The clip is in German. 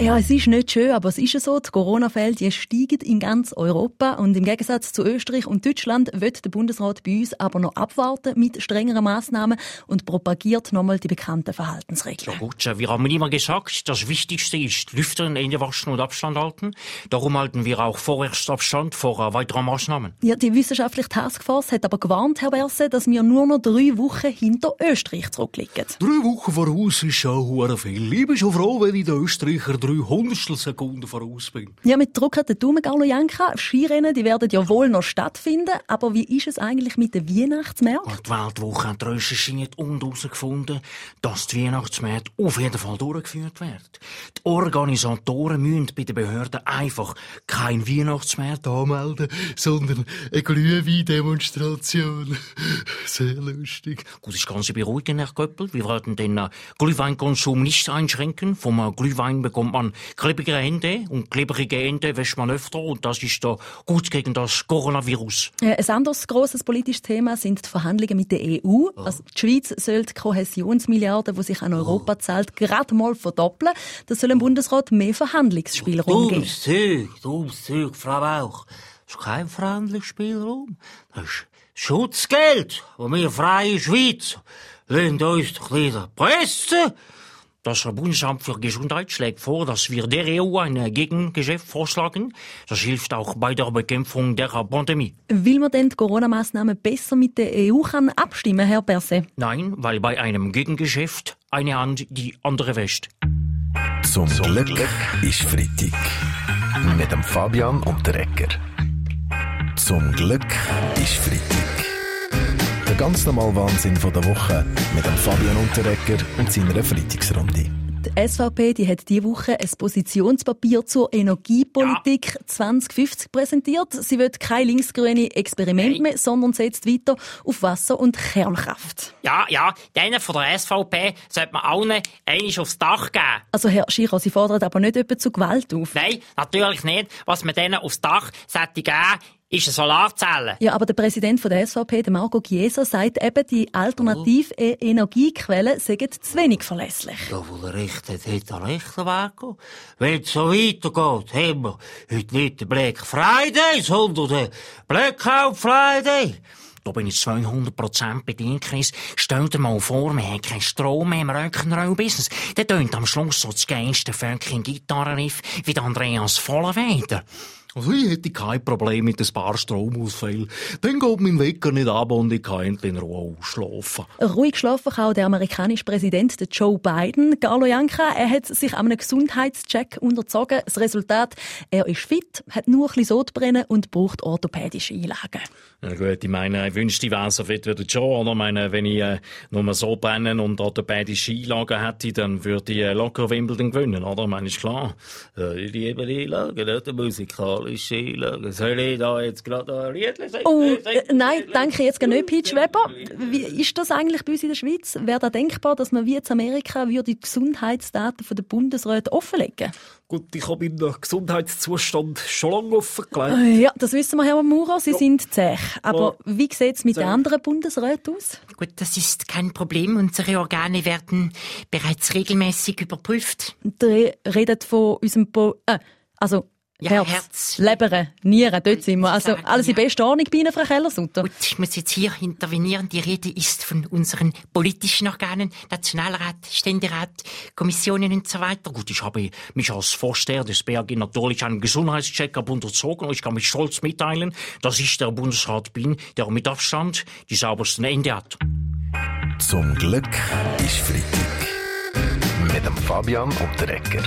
Ja, es ist nicht schön, aber es ist ja so, die Corona-Fälle steigen in ganz Europa und im Gegensatz zu Österreich und Deutschland wird der Bundesrat bei uns aber noch abwarten mit strengeren Massnahmen und propagiert nochmal die bekannten Verhaltensregeln. Ja gut, wir haben immer gesagt, das Wichtigste ist Lüften, Hände waschen und Abstand halten. Darum halten wir auch vorerst Abstand vor weiteren Maßnahmen. Ja, die wissenschaftliche Taskforce hat aber gewarnt, Herr Berse, dass wir nur noch drei Wochen hinter Österreich zurückliegen. Drei Wochen voraus ist schon viel. Ich bin schon froh, wenn ich den Österreicher drei Hundertstel Sekunden voraus bin. Ja, mit Druck hat der Daumen, Janka. Skirennen, die werden ja wohl noch stattfinden. Aber wie ist es eigentlich mit den Weihnachtsmärkten? Die Weltwoche hat recherchiert und herausgefunden, dass die Weihnachtsmärkte auf jeden Fall durchgeführt werden. Die Organisatoren müssen bei den Behörden einfach kein Weihnachtsmarkt anmelden, sondern eine Glühwein-Demonstration. Sehr lustig. Gut, ich kann Sie beruhigen, Herr Köppel. Wir werden den Glühweinkonsum nicht einschränken. Vom Glühwein bekommt man klebrige Hände und klebrige Hände wäscht man öfter und das ist da gut gegen das Coronavirus. Ein anderes grosses politisches Thema sind die Verhandlungen mit der EU. Oh. Also die Schweiz soll die Kohäsionsmilliarden, die sich an Europa oh. zahlt, gerade mal verdoppeln. Das soll im Bundesrat mehr Verhandlungsspielraum geben. Dummes Zeug, dummes Zeug, Frau Bauch. Das ist kein Verhandlungsspielraum. Das ist Schutzgeld, wo wir freie Schweiz Lasst uns doch wieder pressen. Das Bundesamt für Gesundheit schlägt vor, dass wir der EU ein Gegengeschäft vorschlagen. Das hilft auch bei der Bekämpfung der Pandemie. Will man denn die Corona-Maßnahmen besser mit der EU kann abstimmen, Herr Berse? Nein, weil bei einem Gegengeschäft eine Hand die andere wäscht. Zum Glück ist Freitag. Mit dem Fabian und der Ecker. Zum Glück ist Freitag. Der ganz normale Wahnsinn von der Woche mit dem Fabian Unterrecker und seiner Freitagsrunde. Die SVP die hat diese Woche ein Positionspapier zur Energiepolitik ja. 2050 präsentiert. Sie will kein linksgrüne Experiment hey. mehr, sondern setzt weiter auf Wasser- und Kernkraft. Ja, ja, denen von der SVP sollte man allen einmal aufs Dach geben. Also Herr Schiro, Sie fordern aber nicht etwa zu Gewalt auf? Nein, natürlich nicht. Was man denen aufs Dach sollte geben, ist eine Solarzelle. Ja, aber der Präsident von der SVP, der Marco Chiesa, sagt eben, die alternative oh. Energiequellen seien zu wenig verlässlich. Ja, wo er recht hat, hat er recht, Marco. Wenn es so weitergeht, haben wir heute nicht den Black Friday, sondern den Blackout Friday. Da bin ich 200% bedient, Chris. Stell dir mal vor, wir haben keinen Strom mehr im Rock'n'Roll-Business. Der tönt am Schluss so das geilste fucking Gitarrenriff wie der Andreas Vollenweder. Also ich hätte kein Problem mit ein paar Stromausfällen. Dann geht mein Wecker nicht ab und ich kann endlich in Ruhe ausschlafen. Ruhig schlafen kann auch der amerikanische Präsident Joe Biden. Carlo Janka, er hat sich einem Gesundheitscheck unterzogen. Das Resultat, er ist fit, hat nur ein bisschen Sodbrennen und braucht orthopädische Einlagen. Ja gut, ich meine, ich wünschte, ich wäre so fit wie der Joe. Oder? Ich meine, wenn ich äh, nur so brennen und orthopädische Einlagen hätte, dann würde ich äh, locker Wimbledon gewinnen, oder? Ich meine, ist klar. Äh, ich liebe Einlagen, nicht musikalische Einlagen. Soll ich da jetzt gerade ein Liedchen singen? Oh, äh, nein, denke jetzt gar nicht, Peach Weber. Wie ist das eigentlich bei uns in der Schweiz? Wäre da denkbar, dass man wie in Amerika würde die Gesundheitsdaten der Bundesräte offenlegen? Gut, ich habe meinen Gesundheitszustand schon lange offengelegt. Äh, ja, das wissen wir, Herr Maurer. Sie ja. sind zäh. Aber ja. wie sieht es mit den anderen Bundesräten aus? Gut, das ist kein Problem. Unsere Organe werden bereits regelmäßig überprüft. Der redet von unserem... Po äh, also ja, Herz, Herz. Leber, Nieren, dort sind wir. Also alles in bester Ordnung bei Ihnen, Frau Kellersutter. Gut, ich muss jetzt hier intervenieren. Die Rede ist von unseren politischen Organen, Nationalrat, Ständerat, Kommissionen und so weiter. Gut, ich habe mich als Vorsteher des BAG natürlich einen Gesundheitscheck-up unterzogen und ich kann mich stolz mitteilen, dass ich der Bundesrat bin, der mit Abstand die saubersten Ende hat. Zum Glück ist Freitag. Mit dem Fabian und der Ecker.